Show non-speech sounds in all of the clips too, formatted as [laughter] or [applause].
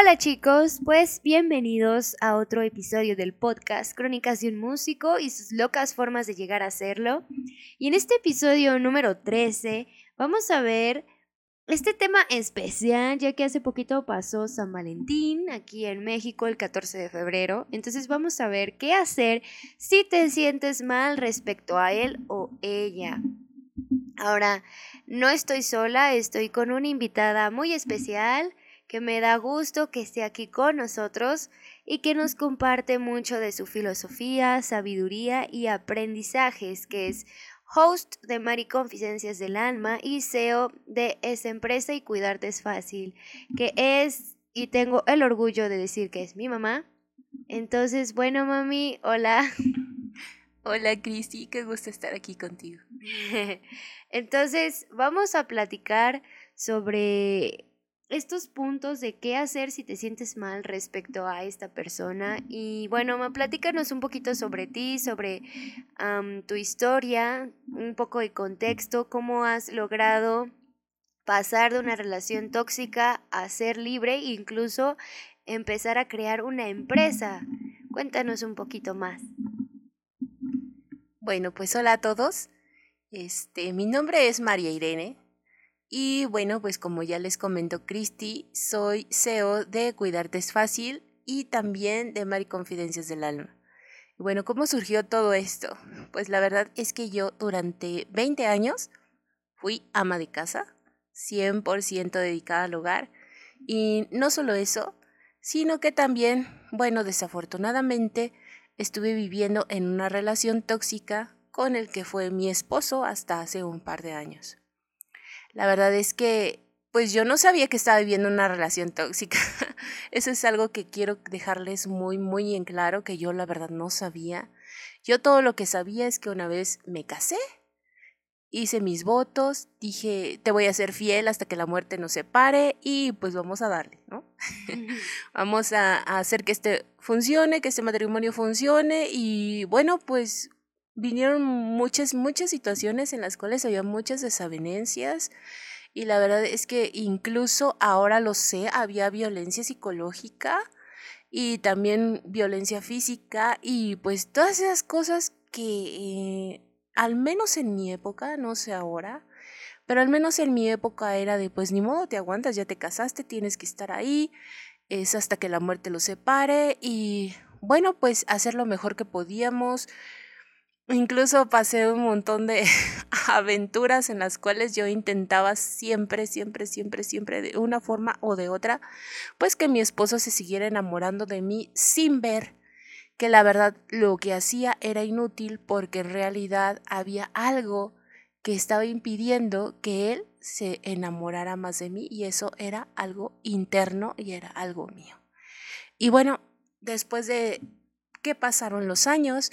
Hola chicos, pues bienvenidos a otro episodio del podcast Crónicas de un músico y sus locas formas de llegar a hacerlo. Y en este episodio número 13 vamos a ver este tema especial, ya que hace poquito pasó San Valentín aquí en México el 14 de febrero. Entonces vamos a ver qué hacer si te sientes mal respecto a él o ella. Ahora, no estoy sola, estoy con una invitada muy especial que me da gusto que esté aquí con nosotros y que nos comparte mucho de su filosofía, sabiduría y aprendizajes, que es host de Mariconfidencias del Alma y CEO de esa empresa y Cuidarte es Fácil, que es, y tengo el orgullo de decir que es mi mamá. Entonces, bueno, mami, hola. [laughs] Hola, Cristi, qué gusto estar aquí contigo. [laughs] Entonces, vamos a platicar sobre estos puntos de qué hacer si te sientes mal respecto a esta persona. Y bueno, platícanos un poquito sobre ti, sobre tu historia, un poco de contexto, cómo has logrado pasar de una relación tóxica a ser libre e incluso empezar a crear una empresa. Cuéntanos un poquito más. Bueno, pues hola a todos. Este, mi nombre es María Irene. Y bueno, pues como ya les comentó Cristi, soy CEO de Cuidarte es Fácil y también de Mariconfidencias del Alma. Bueno, ¿cómo surgió todo esto? Pues la verdad es que yo durante 20 años fui ama de casa, 100% dedicada al hogar. Y no solo eso, sino que también, bueno, desafortunadamente estuve viviendo en una relación tóxica con el que fue mi esposo hasta hace un par de años. La verdad es que, pues yo no sabía que estaba viviendo una relación tóxica. [laughs] Eso es algo que quiero dejarles muy, muy en claro, que yo la verdad no sabía. Yo todo lo que sabía es que una vez me casé, hice mis votos, dije, te voy a ser fiel hasta que la muerte nos separe y pues vamos a darle, ¿no? [laughs] vamos a, a, hacer que este funcione, que este matrimonio funcione y bueno, pues vinieron muchas, muchas situaciones en las cuales había muchas desavenencias y la verdad es que incluso ahora lo sé, había violencia psicológica y también violencia física y pues todas esas cosas que eh, al menos en mi época, no sé ahora, pero al menos en mi época era de pues ni modo, te aguantas, ya te casaste, tienes que estar ahí, es hasta que la muerte los separe y bueno, pues hacer lo mejor que podíamos, Incluso pasé un montón de [laughs] aventuras en las cuales yo intentaba siempre, siempre, siempre, siempre, de una forma o de otra, pues que mi esposo se siguiera enamorando de mí sin ver que la verdad lo que hacía era inútil porque en realidad había algo que estaba impidiendo que él se enamorara más de mí y eso era algo interno y era algo mío. Y bueno, después de que pasaron los años,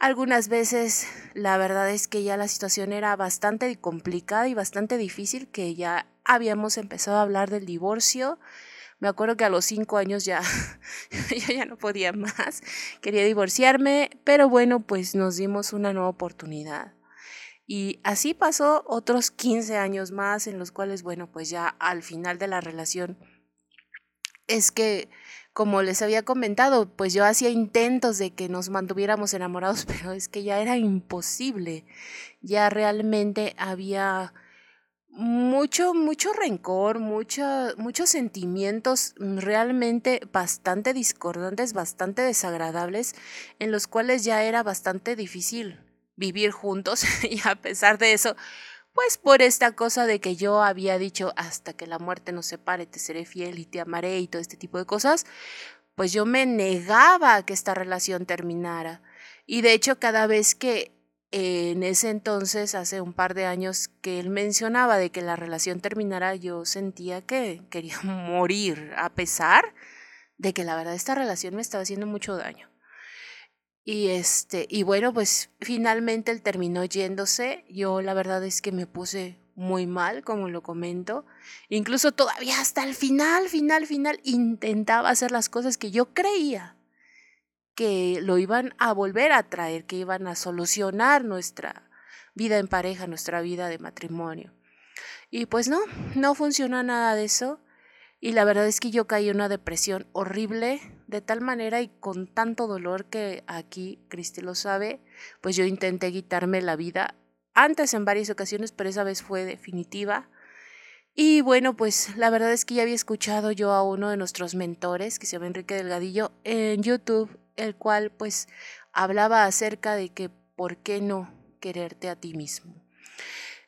algunas veces la verdad es que ya la situación era bastante complicada y bastante difícil, que ya habíamos empezado a hablar del divorcio. Me acuerdo que a los cinco años ya, [laughs] ya no podía más, quería divorciarme, pero bueno, pues nos dimos una nueva oportunidad. Y así pasó otros 15 años más en los cuales, bueno, pues ya al final de la relación es que como les había comentado, pues yo hacía intentos de que nos mantuviéramos enamorados, [laughs] pero es que ya era imposible. Ya realmente había mucho, mucho rencor, mucho, muchos sentimientos realmente bastante discordantes, bastante desagradables, en los cuales ya era bastante difícil vivir juntos [laughs] y a pesar de eso, pues por esta cosa de que yo había dicho hasta que la muerte nos separe, te seré fiel y te amaré y todo este tipo de cosas, pues yo me negaba a que esta relación terminara. Y de hecho cada vez que en ese entonces, hace un par de años, que él mencionaba de que la relación terminara, yo sentía que quería [laughs] morir, a pesar de que la verdad esta relación me estaba haciendo mucho daño. Y este, y bueno, pues finalmente él terminó yéndose. Yo la verdad es que me puse muy mal, como lo comento. Incluso todavía hasta el final, final, final, intentaba hacer las cosas que yo creía que lo iban a volver a traer, que iban a solucionar nuestra vida en pareja, nuestra vida de matrimonio. Y pues no, no funcionó nada de eso. Y la verdad es que yo caí en una depresión horrible, de tal manera y con tanto dolor que aquí, Cristi lo sabe, pues yo intenté quitarme la vida antes en varias ocasiones, pero esa vez fue definitiva. Y bueno, pues la verdad es que ya había escuchado yo a uno de nuestros mentores, que se llama Enrique Delgadillo, en YouTube, el cual pues hablaba acerca de que por qué no quererte a ti mismo.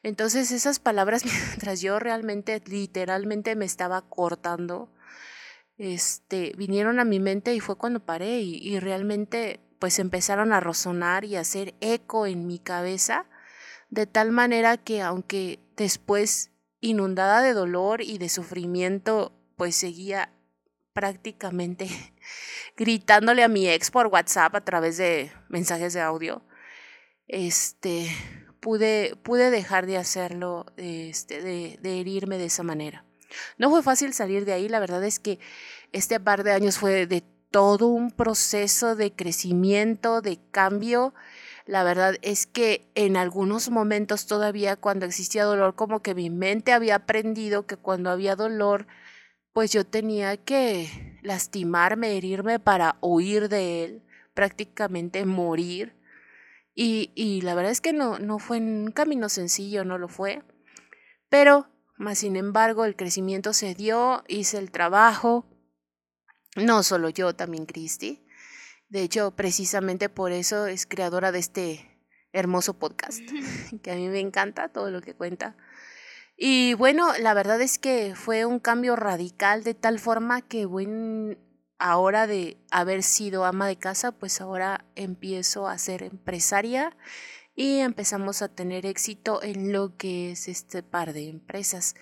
Entonces esas palabras, [laughs] mientras yo realmente, literalmente me estaba cortando, este, vinieron a mi mente y fue cuando paré y, realmente pues empezaron a resonar y a hacer eco en mi cabeza, de tal manera que aunque después inundada de dolor y de sufrimiento, pues seguía prácticamente [laughs] gritándole a mi ex por WhatsApp a través de mensajes de audio. Este, pude, pude dejar de hacerlo, este, de, de herirme de esa manera. No fue fácil salir de ahí, la verdad es que este par de años fue de todo un proceso de crecimiento, de cambio. La verdad es que en algunos momentos todavía cuando existía dolor, como que mi mente había aprendido que cuando había dolor, pues yo tenía que lastimarme, herirme para huir de él, prácticamente morir. Y, y la verdad es que no, no fue un camino sencillo, no lo fue. Pero, más sin embargo, el crecimiento se dio, hice el trabajo. No solo yo, también Cristi. De hecho, precisamente por eso es creadora de este hermoso podcast, [laughs] que a mí me encanta todo lo que cuenta. Y bueno, la verdad es que fue un cambio radical de tal forma que bueno, ahora de haber sido ama de casa, pues ahora empiezo a ser empresaria y empezamos a tener éxito en lo que es este par de empresas.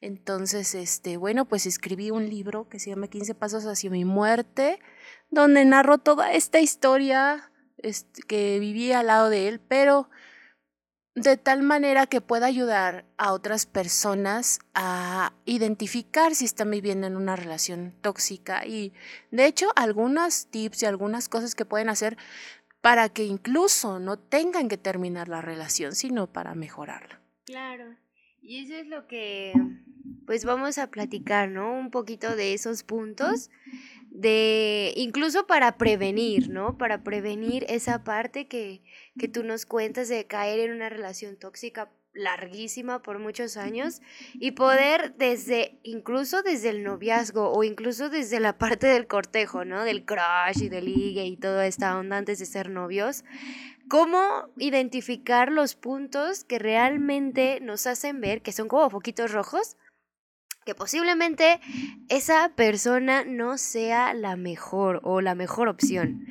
Entonces, este, bueno, pues escribí un libro que se llama 15 pasos hacia mi muerte, donde narro toda esta historia este, que viví al lado de él, pero de tal manera que pueda ayudar a otras personas a identificar si están viviendo en una relación tóxica y de hecho algunos tips y algunas cosas que pueden hacer para que incluso no tengan que terminar la relación, sino para mejorarla. Claro. Y eso es lo que pues vamos a platicar, ¿no? Un poquito de esos puntos de incluso para prevenir, ¿no? Para prevenir esa parte que, que tú nos cuentas de caer en una relación tóxica larguísima por muchos años y poder desde incluso desde el noviazgo o incluso desde la parte del cortejo, ¿no? Del crush y del ligue y toda esta onda antes de ser novios, cómo identificar los puntos que realmente nos hacen ver que son como poquitos rojos que posiblemente esa persona no sea la mejor o la mejor opción.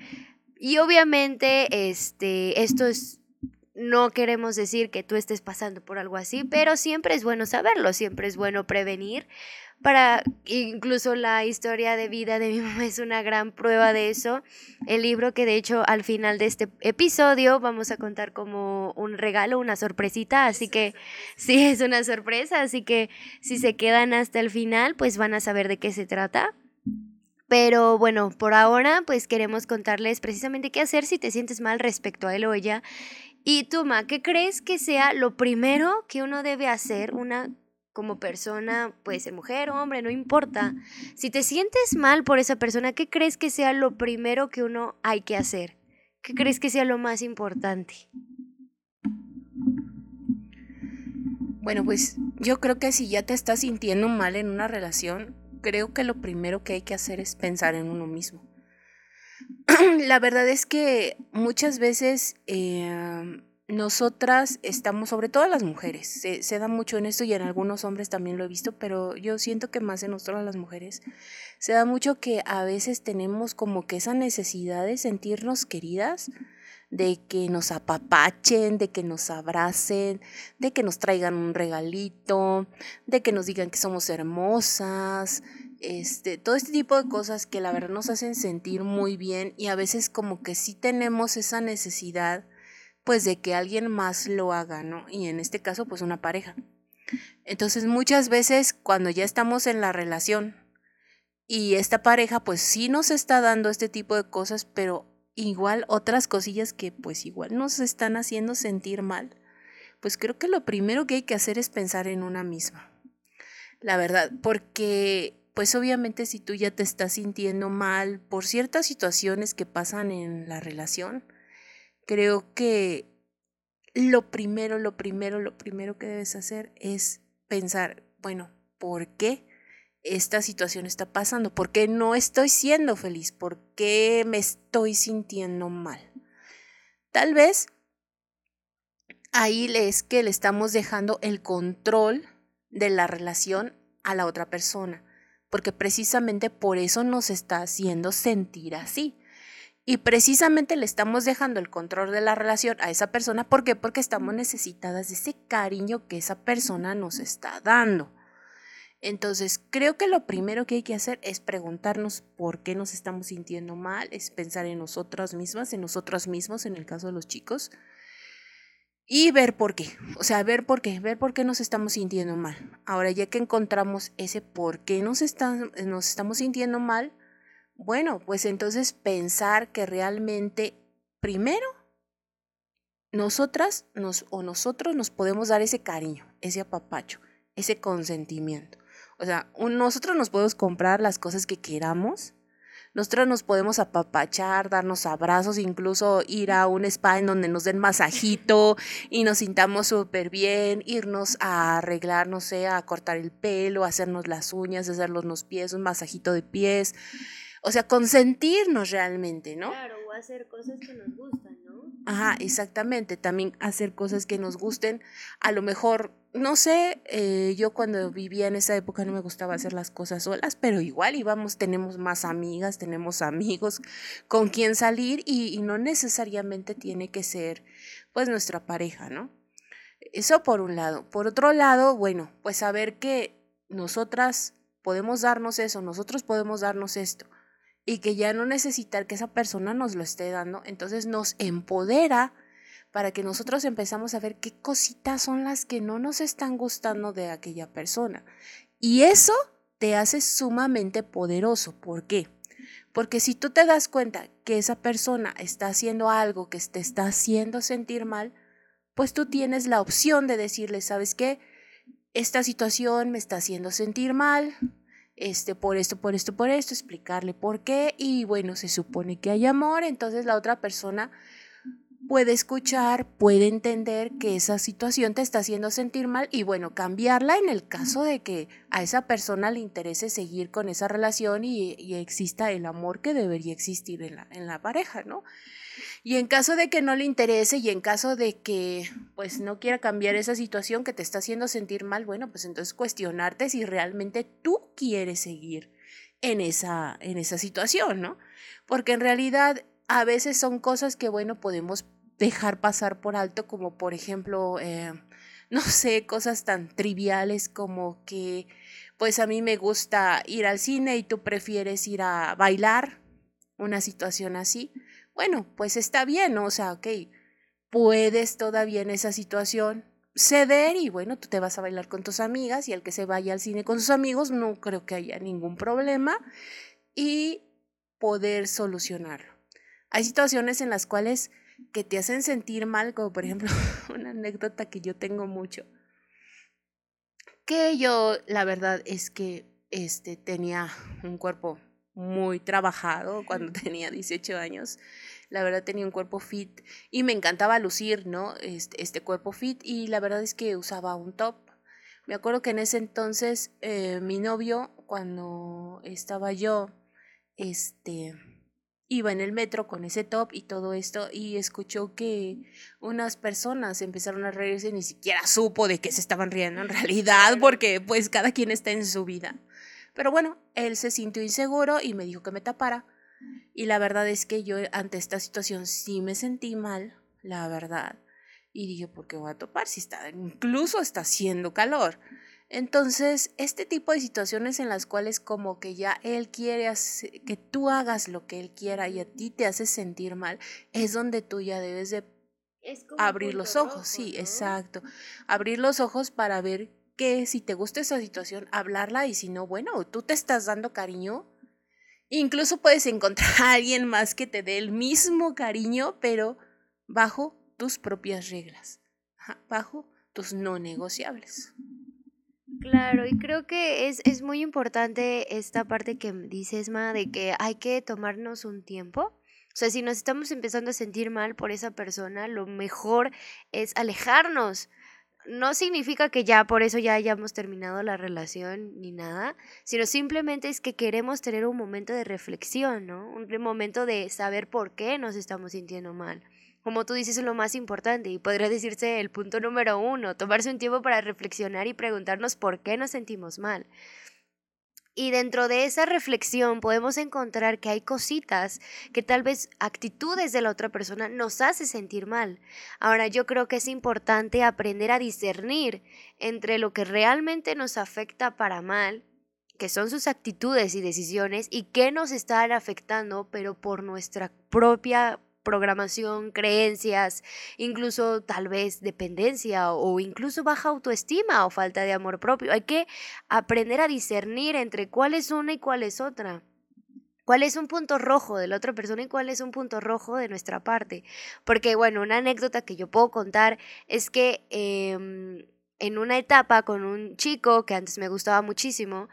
Y obviamente, este, esto es, no queremos decir que tú estés pasando por algo así, pero siempre es bueno saberlo, siempre es bueno prevenir para incluso la historia de vida de mi [laughs] mamá es una gran prueba de eso. El libro que de hecho al final de este episodio vamos a contar como un regalo, una sorpresita, así que sí es una sorpresa, así que si se quedan hasta el final, pues van a saber de qué se trata. Pero bueno, por ahora pues queremos contarles precisamente qué hacer si te sientes mal respecto a él o ella. Y tú, Ma, ¿qué crees que sea lo primero que uno debe hacer una como persona, puede ser mujer o hombre, no importa. Si te sientes mal por esa persona, ¿qué crees que sea lo primero que uno hay que hacer? ¿Qué crees que sea lo más importante? Bueno, pues yo creo que si ya te estás sintiendo mal en una relación, creo que lo primero que hay que hacer es pensar en uno mismo. [clears throat] La verdad es que muchas veces eh, nosotras estamos, sobre todo las mujeres, se, da mucho en esto y en algunos hombres también lo he visto, pero yo siento que más en nosotras las mujeres, se da mucho que a veces tenemos como que esa necesidad de sentirnos queridas, de que nos apapachen, de que nos abracen, de que nos traigan un regalito, de que nos digan que somos hermosas, este, todo este tipo de cosas que la verdad nos hacen sentir muy bien y a veces como que sí tenemos esa necesidad pues de que alguien más lo haga, ¿no? Y en este caso, pues una pareja. Entonces muchas veces cuando ya estamos en la relación y esta pareja pues sí nos está dando este tipo de cosas, pero igual otras cosillas que pues igual nos están haciendo sentir mal, pues creo que lo primero que hay que hacer es pensar en una misma. La verdad, porque pues obviamente si tú ya te estás sintiendo mal por ciertas situaciones que pasan en la relación, creo que lo primero, lo primero, lo primero que debes hacer es pensar, bueno, ¿por qué esta situación está pasando? ¿Por qué no estoy siendo feliz? ¿Por qué me estoy sintiendo mal? Tal vez ahí es que le estamos dejando el control de la relación a la otra persona, porque precisamente por eso nos está haciendo sentir así. Y precisamente le estamos dejando el control de la relación a esa persona. ¿Por qué? Porque estamos necesitadas de ese cariño que esa persona nos está dando. Entonces, creo que lo primero que hay que hacer es preguntarnos por qué nos estamos sintiendo mal, es pensar en nosotras mismas, en nosotros mismos, en el caso de los chicos, y ver por qué. O sea, ver por qué, ver por qué nos estamos sintiendo mal. Ahora, ya que encontramos ese por qué nos, nos estamos sintiendo mal, bueno, pues entonces pensar que realmente, primero, nosotras nos, o nosotros nos podemos dar ese cariño, ese apapacho, ese consentimiento. O sea, nosotros nos podemos comprar las cosas que queramos, nosotros nos podemos apapachar, darnos abrazos, incluso ir a un spa en donde nos den masajito y nos sintamos súper bien, irnos a arreglar, no sé, a cortar el pelo, hacernos las uñas, hacernos los pies, un masajito de pies o sea, consentirnos realmente, ¿no? Claro, o hacer cosas que nos gustan. Ajá, exactamente, también hacer cosas que nos gusten. A lo mejor, no sé, eh, yo cuando vivía en esa época no me gustaba hacer las cosas solas, pero igual íbamos, tenemos más amigas, tenemos amigos con quien salir y, y no necesariamente tiene que ser pues nuestra pareja, ¿no? Eso por un lado. Por otro lado, bueno, pues saber que nosotras podemos darnos eso, nosotros podemos darnos esto y que ya no necesitar que esa persona nos lo esté dando, entonces nos empodera para que nosotros empezamos a ver qué cositas son las que no nos están gustando de aquella persona. Y eso te hace sumamente poderoso. ¿Por qué? Porque si tú te das cuenta que esa persona está haciendo algo que te está haciendo sentir mal, pues tú tienes la opción de decirle, ¿sabes qué? Esta situación me está haciendo sentir mal, este, por esto, por esto, por esto, explicarle por qué y bueno, se supone que hay amor, entonces la otra persona puede escuchar, puede entender que esa situación te está haciendo sentir mal y bueno, cambiarla en el caso de que a esa persona le interese seguir con esa relación y, exista el amor que debería existir en la, en la pareja, ¿no? Y en caso de que no le interese y en caso de que pues no quiera cambiar esa situación que te está haciendo sentir mal, bueno, pues entonces cuestionarte si realmente tú quieres seguir en esa, en esa situación, ¿no? Porque en realidad a veces son cosas que, bueno, podemos dejar pasar por alto, como por ejemplo, eh, [laughs] no sé, cosas tan triviales como que, pues a mí me gusta ir al cine y tú prefieres ir a bailar, una situación así bueno, pues está bien, ¿no? O sea, ok, puedes todavía en esa situación ceder y bueno, tú te vas a bailar con tus amigas y el que se vaya al cine con sus amigos, no creo que haya ningún problema y poder solucionarlo. Hay situaciones en las cuales que te hacen sentir mal, como por ejemplo [laughs] una anécdota que yo tengo mucho, que yo la verdad es que este tenía un cuerpo muy trabajado cuando tenía 18 años. La verdad tenía un cuerpo fit y me encantaba lucir, ¿no? Este, este cuerpo fit y la verdad es que usaba un top. Me acuerdo que en ese entonces eh, mi novio, cuando estaba yo, este, iba en el metro con ese top y todo esto y escuchó que unas personas empezaron a reírse, ni siquiera supo de qué se estaban riendo en realidad, porque pues cada quien está en su vida. Pero bueno, él se sintió inseguro y me dijo que me tapara. Y la verdad es que yo ante esta situación sí me sentí mal, la verdad. Y dije, ¿por qué voy a topar si está, incluso está haciendo calor? Entonces, este tipo de situaciones en las cuales como que ya él quiere que tú hagas lo que él quiera y a ti te hace sentir mal, es donde tú ya debes de abrir los ojos, sí, exacto. Abrir los ojos para ver que si te gusta esa situación, hablarla y si no, bueno, tú te estás dando cariño. Incluso puedes encontrar [laughs] a alguien más que te dé el mismo cariño, pero bajo tus propias reglas, bajo tus no negociables. Claro, y creo que es, es muy importante esta parte que dices, Ma, de que hay que tomarnos un tiempo. O sea, si nos estamos empezando a sentir mal por esa persona, lo mejor es alejarnos. No significa que ya por eso ya hayamos terminado la relación ni nada, sino simplemente es que queremos tener un momento de reflexión, ¿no? Un momento de saber por qué nos estamos sintiendo mal como tú dices, es lo más importante y podría decirse el punto número uno, tomarse un tiempo para reflexionar y preguntarnos por qué nos sentimos mal. Y dentro de esa reflexión podemos encontrar que hay cositas que tal vez actitudes de la otra persona nos hace sentir mal. Ahora yo creo que es importante aprender a discernir entre lo que realmente nos afecta para mal, que son sus actitudes y decisiones, y qué nos están afectando, pero por nuestra propia programación, creencias, incluso tal vez dependencia o incluso baja autoestima o falta de amor propio. Hay que aprender a discernir entre cuál es una y cuál es otra. ¿Cuál es un punto rojo de la otra persona y cuál es un punto rojo de nuestra parte? Porque, bueno, una anécdota que yo puedo contar es que em, en una etapa con un chico que antes me gustaba muchísimo,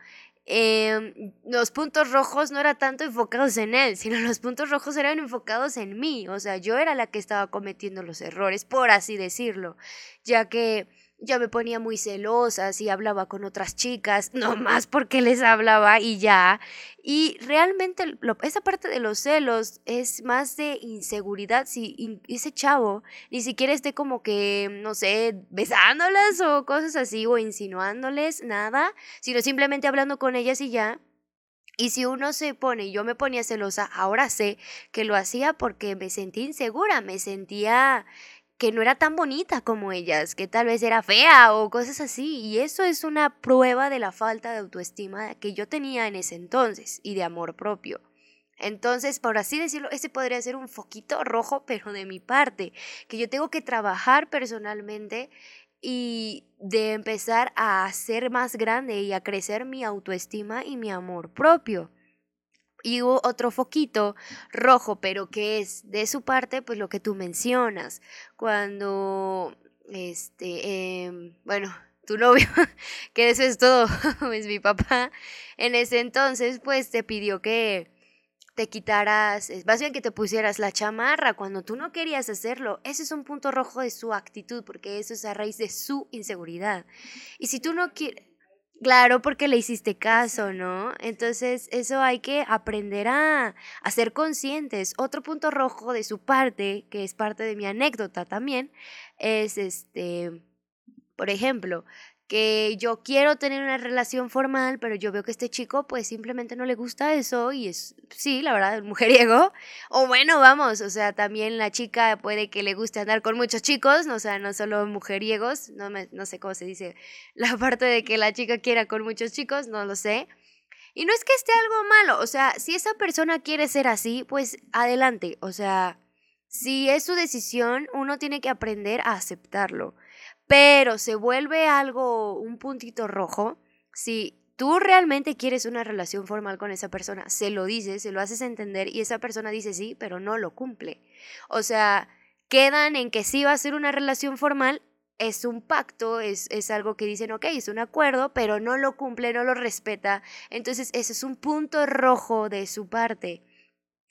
Em, los puntos rojos no eran tanto enfocados en él, sino [laughs] los puntos rojos eran enfocados en mí. O sea, yo era la que estaba cometiendo los errores, por así decirlo, ya que ya me ponía muy celosa si hablaba con otras chicas, [laughs] no más porque les hablaba y ya. Y realmente esa parte de los celos es más de inseguridad. Si ese chavo ni siquiera esté como que, no sé, besándolas o cosas así o insinuándoles, nada, sino simplemente hablando con ellas y ya. Y si uno se pone, yo me ponía celosa, ahora sé que lo hacía porque me sentí insegura, me sentía que no era tan bonita como ellas, que tal vez era fea o cosas así. Y eso es una prueba de la falta de autoestima que yo tenía en ese entonces y de amor propio. Entonces, por así decirlo, ese podría ser un foquito rojo, pero de mi parte, que yo tengo que trabajar personalmente y de empezar a hacer más grande y a crecer mi autoestima y mi amor propio. Y hubo otro foquito rojo, pero que es de su parte, pues lo que tú mencionas. Cuando, este, em, bueno, tu novio, [laughs] que eso es todo, [laughs] es mi papá, en ese entonces, pues te pidió que te quitaras, más bien que te pusieras la chamarra cuando tú no querías hacerlo. Ese es un punto rojo de su actitud, porque eso es a raíz de su inseguridad. Y si tú no quieres Claro, porque le hiciste caso, ¿no? Entonces, eso hay que aprender a, a, ser conscientes. Otro punto rojo de su parte, que es parte de mi anécdota también, es este, por ejemplo, que yo quiero tener una relación formal, pero yo veo que este chico pues simplemente no le gusta eso y es, sí, la verdad, mujeriego. O bueno, vamos, o sea, también la chica puede que le guste andar con muchos chicos, o sea, no solo mujeriegos, no, me, no sé cómo se dice [laughs] la parte de que la chica quiera con muchos chicos, no lo sé. Y no es que esté algo malo, o sea, si esa persona quiere ser así, pues adelante, o sea, si es su decisión, uno tiene que aprender a aceptarlo pero se vuelve algo, un puntito rojo, si tú realmente quieres una relación formal con esa persona, se lo dices, se lo haces entender y esa persona dice sí, pero no lo cumple. O sea, quedan en que sí va a ser una relación formal, es un pacto, es, es algo que dicen, ok, es un acuerdo, pero no lo cumple, no lo respeta. Entonces, ese es un punto rojo de su parte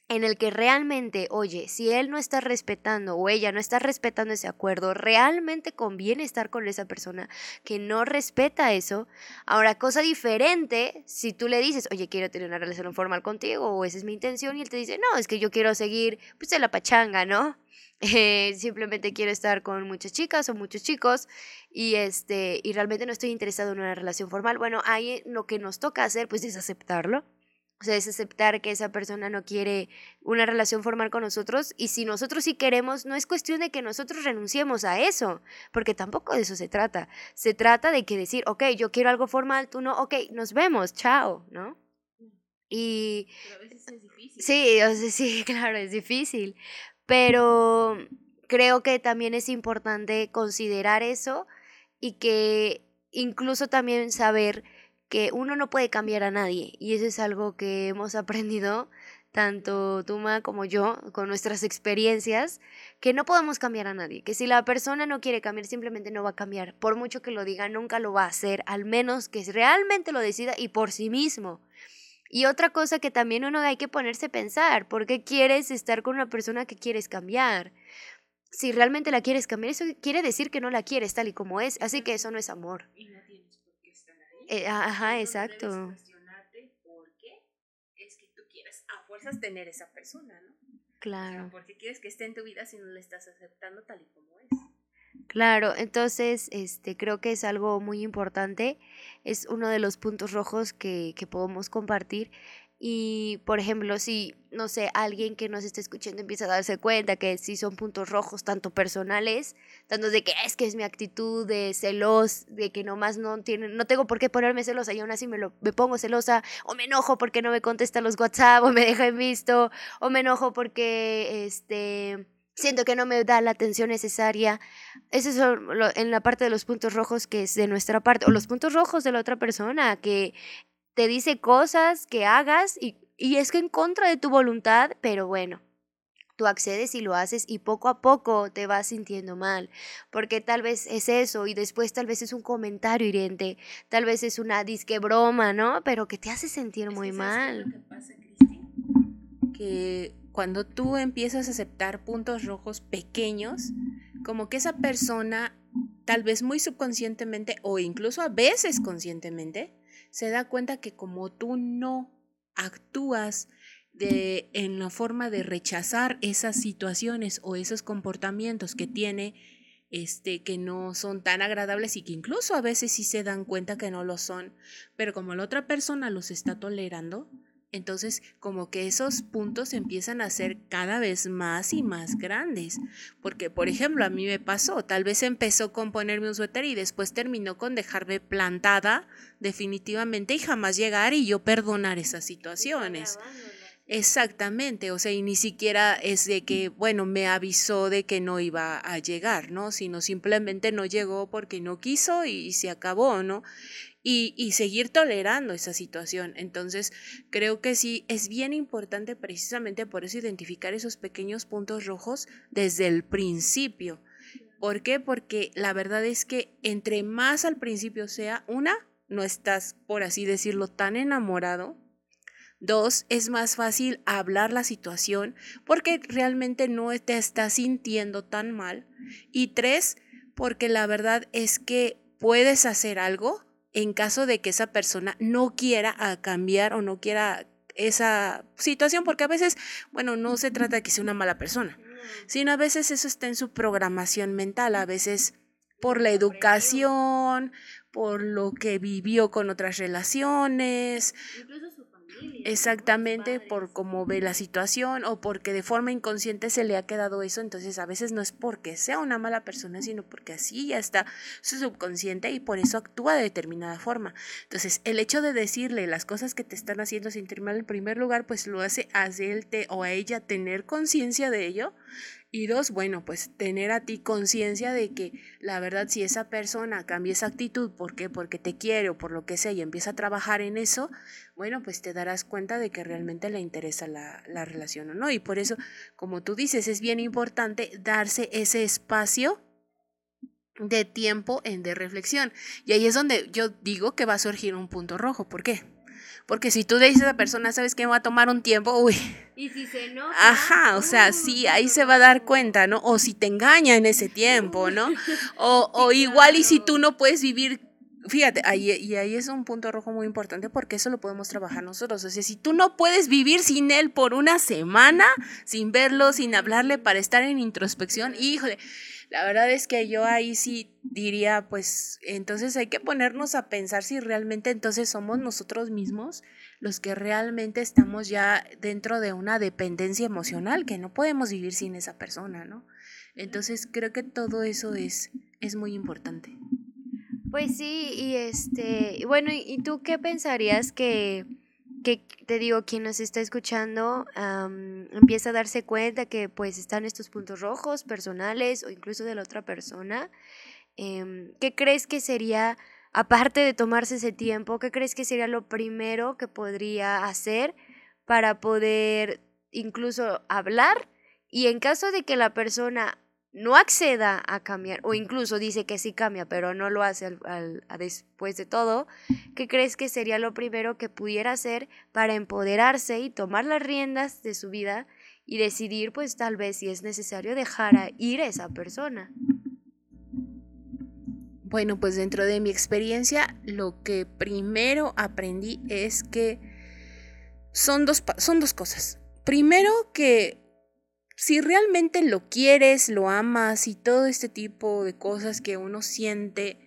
en el que realmente, oye, si él no está respetando o ella no está respetando ese acuerdo, realmente conviene estar con esa persona que no respeta eso. Ahora, cosa diferente, si tú le dices, oye, quiero tener una relación formal contigo o esa es mi intención y él te dice, no, es que yo quiero seguir, pues, la pachanga, ¿no? [laughs] Eh, simplemente quiero estar con muchas chicas o muchos chicos y este y realmente no estoy interesado en una relación formal. Bueno, ahí lo que nos toca hacer pues es aceptarlo o sea, es aceptar que esa persona no quiere una relación formal con nosotros y si nosotros sí queremos, no es cuestión de que nosotros renunciemos a eso, porque tampoco de eso se trata. Se trata de que decir, ok, yo quiero algo formal, tú no, ok, nos vemos, chao, ¿no? Y... Pero a veces es difícil. Sí, o sea, sí, [laughs] claro, es difícil, pero creo que también es importante considerar eso y que incluso también saber que uno no puede cambiar a nadie y eso es algo que hemos [laughs] aprendido tanto Tuma como yo, con nuestras experiencias, que no podemos cambiar a nadie, que si la persona no quiere cambiar, simplemente no va a cambiar. Por mucho que lo diga, nunca lo va a hacer, al menos que realmente lo decida y por sí mismo. Y otra cosa que también uno hay que ponerse a pensar, ¿por qué quieres estar con una persona que quieres cambiar? Si realmente la quieres cambiar, eso quiere decir que no la quieres tal y como es, así que eso no es amor tienes por qué estar ahí. Eh, ajá, exacto. Debes cuestionarte por qué es que tú quieres a fuerzas tener esa persona, ¿no? Claro. ¿Por qué quieres que esté en tu vida si no la estás aceptando tal y como es? Claro, entonces este, creo que es algo muy importante, es uno de los puntos rojos que, que podemos compartir. Y, por ejemplo, si, no sé, alguien que nos está escuchando empieza a darse cuenta que sí son puntos rojos, tanto personales, tanto de que es que es mi actitud de celos, de que nomás no tiene, no tengo por qué ponerme celosa y aún así me, lo, me pongo celosa, o me enojo porque no me contesta los WhatsApp, o me deja en visto, o me enojo porque, este siento que no me da la atención necesaria. Eso es en la parte de los puntos rojos que es de nuestra parte, o los puntos rojos de la otra persona, que te dice cosas que hagas y, y es que en contra de tu voluntad, pero bueno. Tú accedes y lo haces y poco a poco te vas sintiendo mal, porque tal vez es eso y después tal vez es un comentario hiriente, tal vez es una disque broma, ¿no? Pero que te hace sentir muy mal. Lo que pasa, Cristi? Que cuando tú empiezas a aceptar puntos rojos pequeños, como que esa persona, tal vez muy subconscientemente o incluso a veces conscientemente, se da cuenta que como tú no actúas de, en la forma de rechazar esas situaciones o esos comportamientos que tiene, este, que no son tan agradables y que incluso a veces sí se dan cuenta que no lo son, pero como la otra persona los está tolerando, entonces, como que esos puntos empiezan a ser cada vez más y más grandes. Porque, por ejemplo, a mí me pasó, tal vez empezó con ponerme un suéter y después terminó con dejarme plantada definitivamente y jamás llegar y yo perdonar esas situaciones. Exactamente, o sea, y ni siquiera es de que, bueno, me avisó de que no iba a llegar, ¿no? Sino simplemente no llegó porque no quiso y se acabó, ¿no? Y, seguir tolerando esa situación. Entonces, creo que sí, es bien importante precisamente por eso identificar esos pequeños puntos rojos desde el principio. ¿Por qué? Porque la verdad es que entre más al principio sea, una, no estás, por así decirlo, tan enamorado. Dos, es más fácil hablar la situación porque realmente no te estás sintiendo tan mal. Y tres, porque la verdad es que puedes hacer algo en caso de que esa persona no quiera cambiar o no quiera esa situación, porque a veces, bueno, no se trata de que sea una mala persona, sino a veces eso está en su programación mental, a veces por la educación, por lo que vivió con otras relaciones, Exactamente, por cómo ve la situación o porque de forma inconsciente se le ha quedado eso, entonces a veces no es porque sea una mala persona, sino porque así ya está su subconsciente y por eso actúa de determinada forma. Entonces, el hecho de decirle las cosas que te están haciendo sentir mal en primer lugar, pues lo hace a él o a ella tener conciencia de ello y dos, bueno, pues tener a ti conciencia de que la verdad si esa persona cambia esa actitud, ¿por qué? Porque te quiere o por lo que sea y empieza a trabajar en eso, bueno, pues te darás cuenta de que realmente le interesa la, la relación o no. Y por eso, como tú dices, es bien importante darse ese espacio de tiempo en de reflexión. Y ahí es donde yo digo que va a surgir un punto rojo. ¿Por qué? Porque si tú le dices a la persona, ¿sabes que Va a tomar un tiempo, uy. Y si se enoja. Ajá, o sea, sí, ahí se va a dar cuenta, ¿no? O si te engaña en ese tiempo, ¿no? [laughs] O, o igual y si tú no puedes vivir fíjate, ahí, y ahí es un punto rojo muy importante porque eso lo podemos trabajar nosotros. O sea, si tú no puedes vivir sin él por una semana, sin verlo, sin hablarle, para estar en introspección, híjole, la verdad es que yo ahí sí diría, pues entonces hay que ponernos a pensar si realmente entonces somos nosotros mismos los que realmente estamos ya dentro de una dependencia emocional, que no podemos vivir sin esa persona, ¿no? Entonces creo que todo eso es, es muy importante. Pues sí, y este, bueno, ¿y tú qué pensarías que que te digo, quien nos está escuchando empieza a darse cuenta que pues están estos puntos rojos personales o incluso de la otra persona. Em, ¿Qué crees que sería, aparte de tomarse ese tiempo, qué crees que sería lo primero que podría hacer para poder incluso hablar y en caso de que la persona no acceda a cambiar o incluso dice que sí cambia pero no lo hace al, después de todo, ¿qué crees que sería lo primero que pudiera hacer para empoderarse y tomar las riendas de su vida y decidir pues tal vez si es necesario dejar a ir a esa persona? Bueno, pues dentro de mi experiencia lo que primero aprendí es que son dos, son dos cosas. Primero que si realmente lo quieres, lo amas y todo este tipo de cosas que uno siente,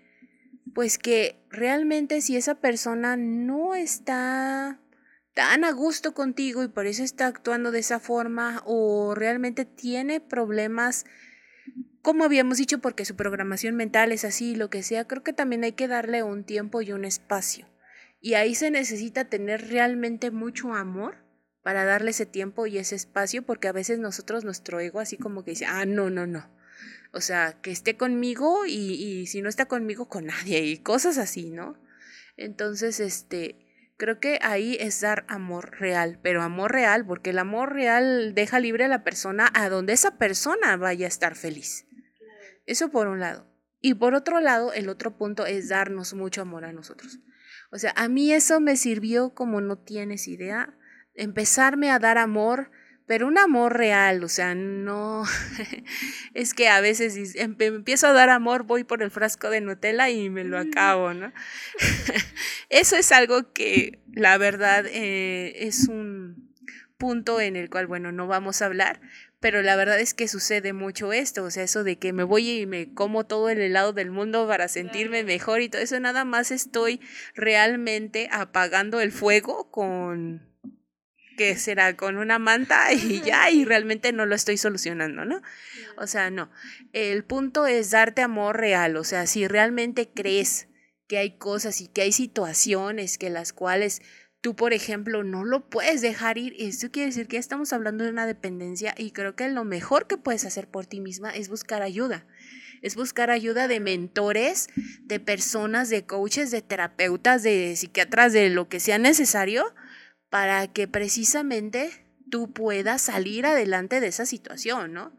pues que realmente si esa persona no está tan a gusto contigo y por eso está actuando de esa forma o realmente tiene problemas, como habíamos dicho, porque su programación mental es así, lo que sea, creo que también hay que darle un tiempo y un espacio. Y ahí se necesita tener realmente mucho amor para darle ese tiempo y ese espacio, porque a veces nosotros, nuestro ego así como que dice, ah, no, no, no. O sea, que esté conmigo y, y si no está conmigo, con nadie y cosas así, ¿no? Entonces, este, creo que ahí es dar amor real, pero amor real, porque el amor real deja libre a la persona a donde esa persona vaya a estar feliz. Eso por un lado. Y por otro lado, el otro punto es darnos mucho amor a nosotros. O sea, a mí eso me sirvió como no tienes idea empezarme a dar amor, pero un amor real, o sea, no, [laughs] es que a veces empiezo a dar amor, voy por el frasco de Nutella y me lo acabo, ¿no? [laughs] Eso es algo que la verdad eh, es un punto en el cual, bueno, no vamos a hablar, pero la verdad es que sucede mucho esto, o sea, eso de que me voy y me como todo el helado del mundo para sentirme mejor y todo eso, nada más estoy realmente apagando el fuego con que será con una manta y ya, y realmente no lo estoy solucionando, ¿no? O sea, no. El punto es darte amor real, o sea, si realmente crees que hay cosas y que hay situaciones que las cuales tú, por ejemplo, no lo puedes dejar ir, esto quiere decir que ya estamos hablando de una dependencia y creo que lo mejor que puedes hacer por ti misma es buscar ayuda. Es buscar ayuda de mentores, de personas, de coaches, de terapeutas, de psiquiatras, de lo que sea necesario para que precisamente tú puedas salir adelante de esa situación, ¿no?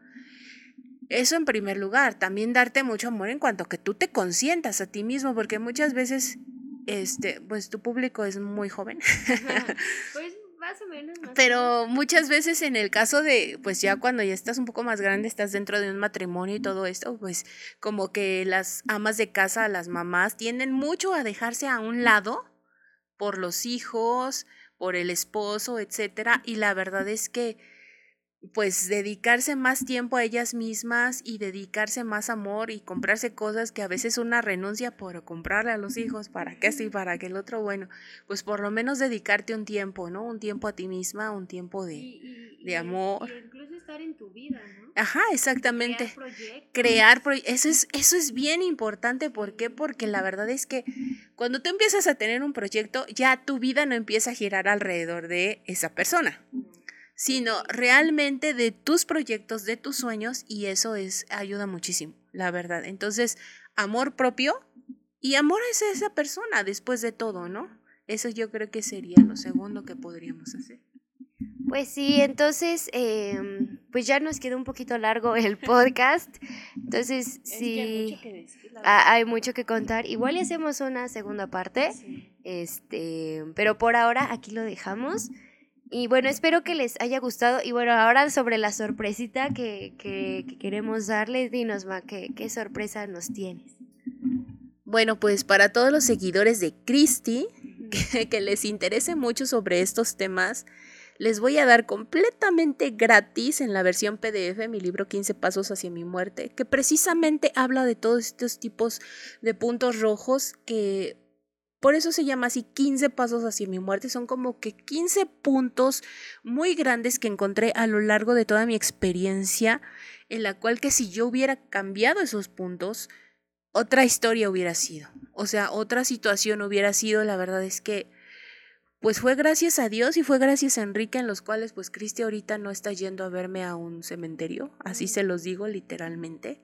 Eso en primer lugar, también darte mucho amor en cuanto a que tú te consientas a ti mismo, porque muchas veces, este, pues tu público es muy joven. [laughs] pues más o menos. Pero muchas veces en el caso de, pues ya cuando ya estás un poco más grande, estás dentro de un matrimonio y todo esto, pues como que las amas de casa, las mamás, tienden mucho a dejarse a un lado por los hijos, por el esposo, etcétera, y la verdad es que pues dedicarse más tiempo a ellas mismas y dedicarse más amor y comprarse cosas que a veces una renuncia por comprarle a los hijos para que así, para que el otro, bueno, pues por lo menos dedicarte un tiempo, ¿no? Un tiempo a ti misma, un tiempo de, de amor. incluso estar en tu vida, ¿no? Ajá, exactamente. Crear proyectos. eso es, eso es bien importante. ¿Por qué? Porque la verdad es que cuando tú empiezas a tener un proyecto, ya tu vida no empieza a girar alrededor de esa persona sino realmente de tus proyectos, de tus sueños y eso es ayuda muchísimo, la verdad. Entonces, amor propio y amor es esa persona después de todo, ¿no? Eso yo creo que sería lo segundo que podríamos hacer. Pues sí, entonces, em, pues ya nos quedó un poquito largo el podcast. Entonces, [laughs] sí, hay, mucho que decir, hay mucho que contar. Igual y hacemos una segunda parte, este, pero por ahora aquí lo dejamos. Y bueno, espero que les haya gustado. Y bueno, ahora sobre la sorpresita que, queremos darles, dinos, Ma, ¿qué, ¿qué, sorpresa nos tienes? Bueno, pues para todos los seguidores de Christy, [laughs] que, que les interese mucho sobre estos temas, les voy a dar completamente gratis en la versión PDF mi libro 15 Pasos hacia mi muerte, que precisamente habla de todos estos tipos de puntos rojos que por eso se llama así 15 pasos hacia mi muerte. Son como que 15 puntos muy grandes que encontré a lo largo de toda mi experiencia, en la cual que si yo hubiera cambiado esos puntos, otra historia hubiera sido. O sea, otra situación hubiera sido. La verdad es que, pues fue gracias a Dios y fue gracias a Enrique en los cuales, pues Cristi ahorita no está yendo a verme a un cementerio. Así se los digo literalmente.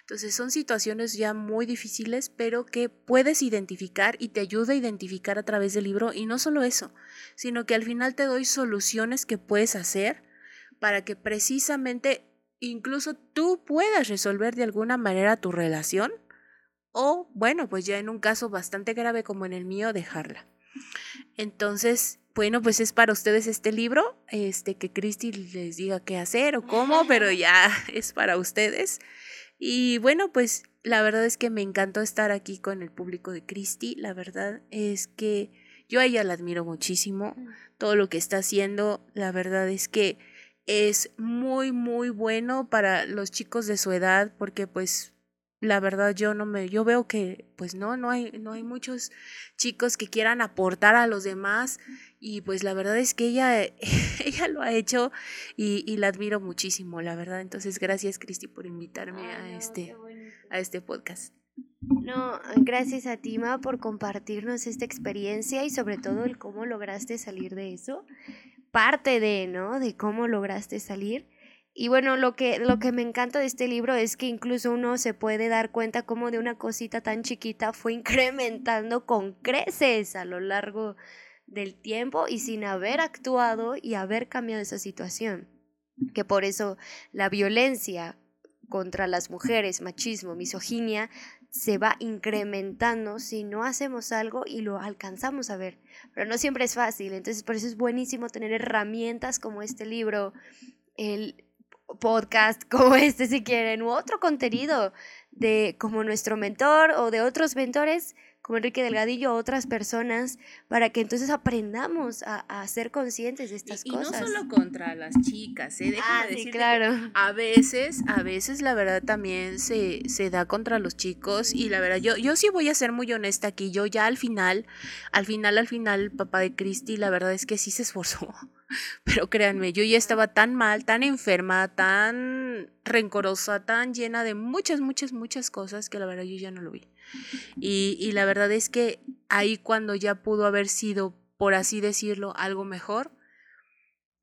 Entonces son situaciones ya muy difíciles, pero que puedes identificar y te ayuda a identificar a través del libro. Y no solo eso, sino que al final te doy soluciones que puedes hacer para que precisamente incluso tú puedas resolver de alguna manera tu relación o, bueno, pues ya en un caso bastante grave como en el mío, dejarla. Entonces, bueno, pues es para ustedes este libro, este que Cristi les diga qué hacer o cómo, pero ya [laughs] es para ustedes. Y bueno, pues la verdad es que me encantó estar aquí con el público de Cristi. La verdad es que yo a ella la admiro muchísimo. Mm. Todo lo que está haciendo, la verdad es que es muy, muy bueno para los chicos de su edad, porque pues la verdad yo no me, yo veo que pues no, no hay, no hay muchos chicos que quieran aportar a los demás y pues la verdad es que ella, [laughs] ella lo ha hecho y, y, la admiro muchísimo, la verdad. Entonces gracias Cristi por invitarme a, este, a este podcast. No, gracias a Tima por compartirnos esta experiencia y sobre todo el cómo lograste salir de eso. Parte de, ¿no? De cómo lograste salir. Y bueno, lo que, lo que me encanta de este libro es que incluso uno se puede dar cuenta cómo de una cosita tan chiquita fue incrementando con creces a lo largo del tiempo y sin haber actuado y haber cambiado esa situación. Que por eso la violencia contra las mujeres, machismo, misoginia, se va incrementando si no hacemos algo y lo alcanzamos a ver. Pero no siempre es fácil, entonces por eso es buenísimo tener herramientas como este libro, el podcast [laughs] como este si quieren, u otro contenido de como nuestro mentor o de otros mentores como Enrique Delgadillo, otras personas, para que entonces aprendamos a, ser conscientes de estas cosas. Y no solo contra las chicas, ¿eh? Déjame ah, sí, claro. a veces, a veces la verdad también se, se da contra los chicos y la verdad, yo, yo sí voy a ser muy honesta aquí, yo ya al final, al final, al final, papá de Cristi, la verdad es que sí se esforzó. [laughs] Pero créanme, yo ya estaba tan mal, tan enferma, tan rencorosa, tan llena de muchas, muchas, muchas cosas que la verdad yo ya no lo vi. Y, y la verdad es que ahí cuando ya pudo haber sido, por así decirlo, algo mejor,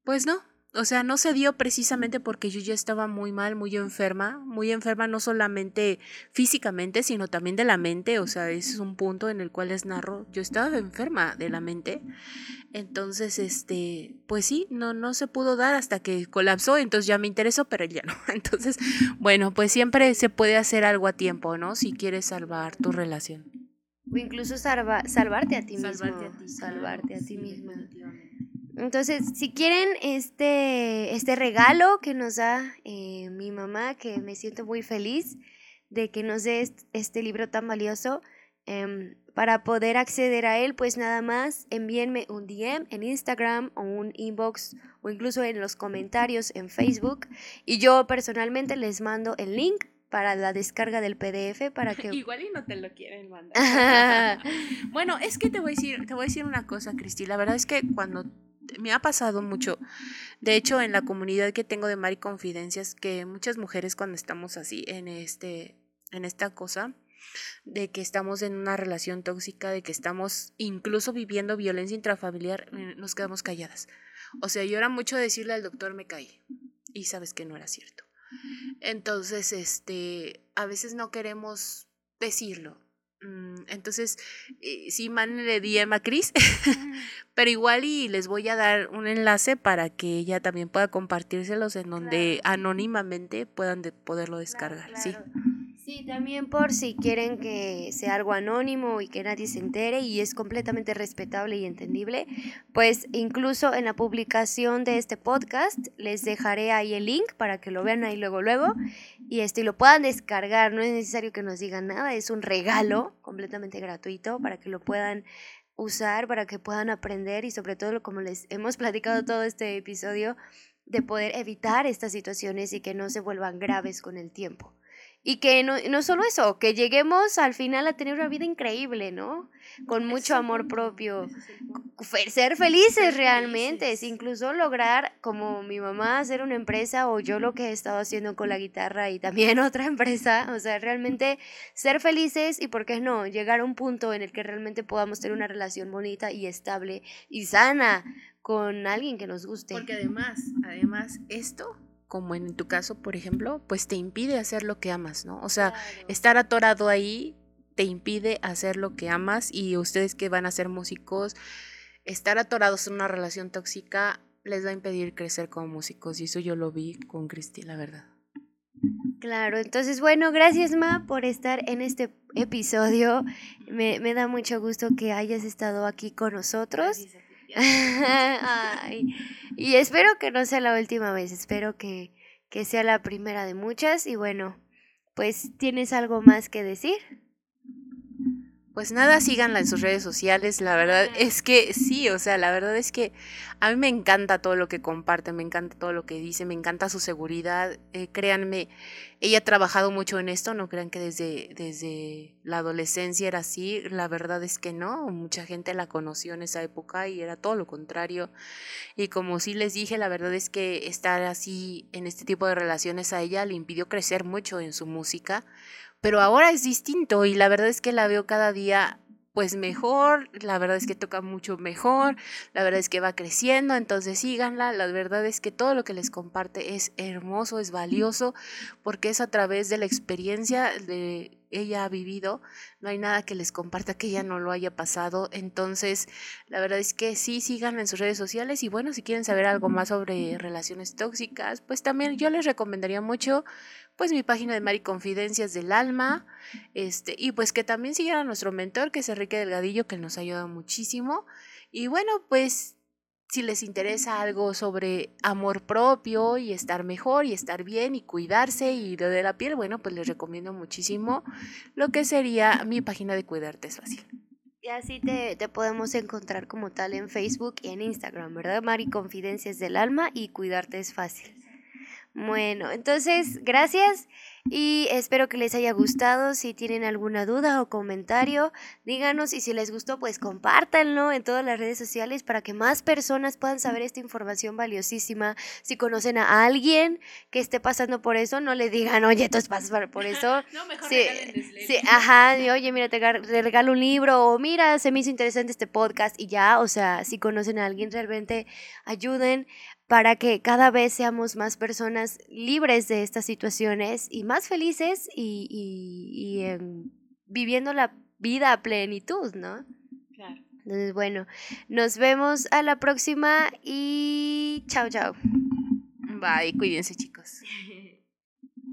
pues no, o sea, no se dio precisamente porque yo ya estaba muy mal, muy enferma, muy enferma no solamente físicamente, sino también de la mente, o sea, ese es un punto en el cual les narro, yo estaba enferma de la mente. Entonces, este, pues sí, no no se pudo dar hasta que colapsó, entonces ya me interesó, pero ya no. [laughs] Entonces, bueno, pues siempre se puede hacer algo a tiempo, ¿no? Si quieres salvar tu relación. O incluso salvarte a ti mismo. Salvarte a ti. Salvarte a ti mismo. Entonces, si quieren este, este regalo que nos da eh, mi mamá, que me siento muy feliz de que nos dé este libro tan valioso, em, para poder acceder a él, pues nada más envíenme un DM en Instagram o un inbox o incluso en los comentarios en Facebook y yo personalmente les mando el link para la descarga del PDF para que [laughs] igual y no te lo quieren mandar. [laughs] bueno, es que te voy a decir, te voy a decir una cosa, Cristi, la verdad es que cuando me ha pasado mucho. De hecho, en la comunidad que tengo de Mari Confidencias, que muchas mujeres cuando estamos así en este en esta cosa de que estamos en una relación tóxica, de que estamos incluso viviendo violencia intrafamiliar, eh, nos quedamos calladas. O sea, yo era mucho decirle al doctor me caí y sabes que no era cierto. Entonces, este, a veces no queremos decirlo. Mm, entonces, eh, sí, le DM a Cris, [laughs] pero igual y les voy a dar un enlace para que ella también pueda compartírselos en donde anónimamente puedan poderlo descargar, sí. Sí, también por si quieren que sea algo anónimo y que nadie se entere y es completamente respetable y entendible, pues incluso en la publicación de este podcast les dejaré ahí el link para que lo vean ahí luego luego y este lo puedan descargar, no es necesario que nos digan nada, es un regalo completamente gratuito para que lo puedan usar, para que puedan aprender y sobre todo como les hemos platicado todo este episodio de poder evitar estas situaciones y que no se vuelvan graves con el tiempo. Y que no, no solo eso, que lleguemos al final a tener una vida increíble, ¿no? Con mucho amor propio. Ser felices realmente, incluso lograr, como mi mamá, hacer una empresa o yo lo que he estado haciendo con la guitarra y también [laughs] otra empresa. O sea, realmente ser felices y, ¿por qué no? Llegar a un punto en el que realmente podamos tener una relación bonita y estable y sana con alguien que nos guste. Porque además, además, esto como en tu caso, por ejemplo, pues te impide hacer lo que amas, ¿no? O sea, estar atorado ahí te impide hacer lo que amas y ustedes que van a ser músicos, estar atorados en una relación tóxica les va a impedir crecer como músicos y eso yo lo vi con Cristi, la verdad. Claro, entonces bueno, gracias Ma por estar en este episodio. Me, me da mucho gusto que hayas estado aquí con nosotros. [laughs] y espero que no sea la última vez, espero que, que sea la primera de muchas y bueno, pues tienes algo más que decir. Pues nada, síganla en sus redes sociales. La verdad es que sí, o sea, la verdad es que a mí me encanta todo lo que comparte, me encanta todo lo que dice, me encanta su seguridad. Eh, créanme, ella ha trabajado mucho en esto, no crean que desde, desde la adolescencia era así. La verdad es que no, mucha gente la conoció en esa época y era todo lo contrario. Y como sí les dije, la verdad es que estar así en este tipo de relaciones a ella le impidió crecer mucho en su música pero ahora es distinto y la verdad es que la veo cada día pues mejor, la verdad es que toca mucho mejor, la verdad es que va creciendo, entonces síganla, la verdad es que todo lo que les comparte es hermoso, es valioso, porque es a través de la experiencia de ella ha vivido, no hay nada que les comparta que ella no lo haya pasado, entonces la verdad es que sí, síganla en sus redes sociales y bueno, si quieren saber algo más sobre relaciones tóxicas, pues también yo les recomendaría mucho pues mi página de Mari Confidencias del Alma, este, y pues que también siguieran a nuestro mentor, que es Enrique Delgadillo, que nos ayuda muchísimo. Y bueno, pues si les interesa algo sobre amor propio y estar mejor y estar bien y cuidarse y de la piel, bueno, pues les recomiendo muchísimo lo que sería mi página de Cuidarte es Fácil. Y así te, te, podemos encontrar como tal en Facebook y en Instagram, ¿verdad? Mari Confidencias del Alma y Cuidarte es Fácil. Bueno, entonces, gracias y espero que les haya gustado. Si tienen alguna duda o comentario, díganos y si les gustó, pues compártanlo en todas las redes sociales para que más personas puedan saber esta información valiosísima. Si conocen a alguien que esté pasando por eso, no le digan, oye, tú pasas por [laughs] eso. no, mejor sí, sí, ajá, oye, mira, te regalo un libro o mira, se me hizo interesante este podcast y ya, o sea, si conocen a alguien, realmente ayuden para que cada vez seamos más personas libres de estas situaciones y más felices y, viviendo la vida a plenitud, ¿no? Claro. Entonces, bueno, nos vemos a la próxima y chao, chao. Bye, cuídense chicos. [laughs]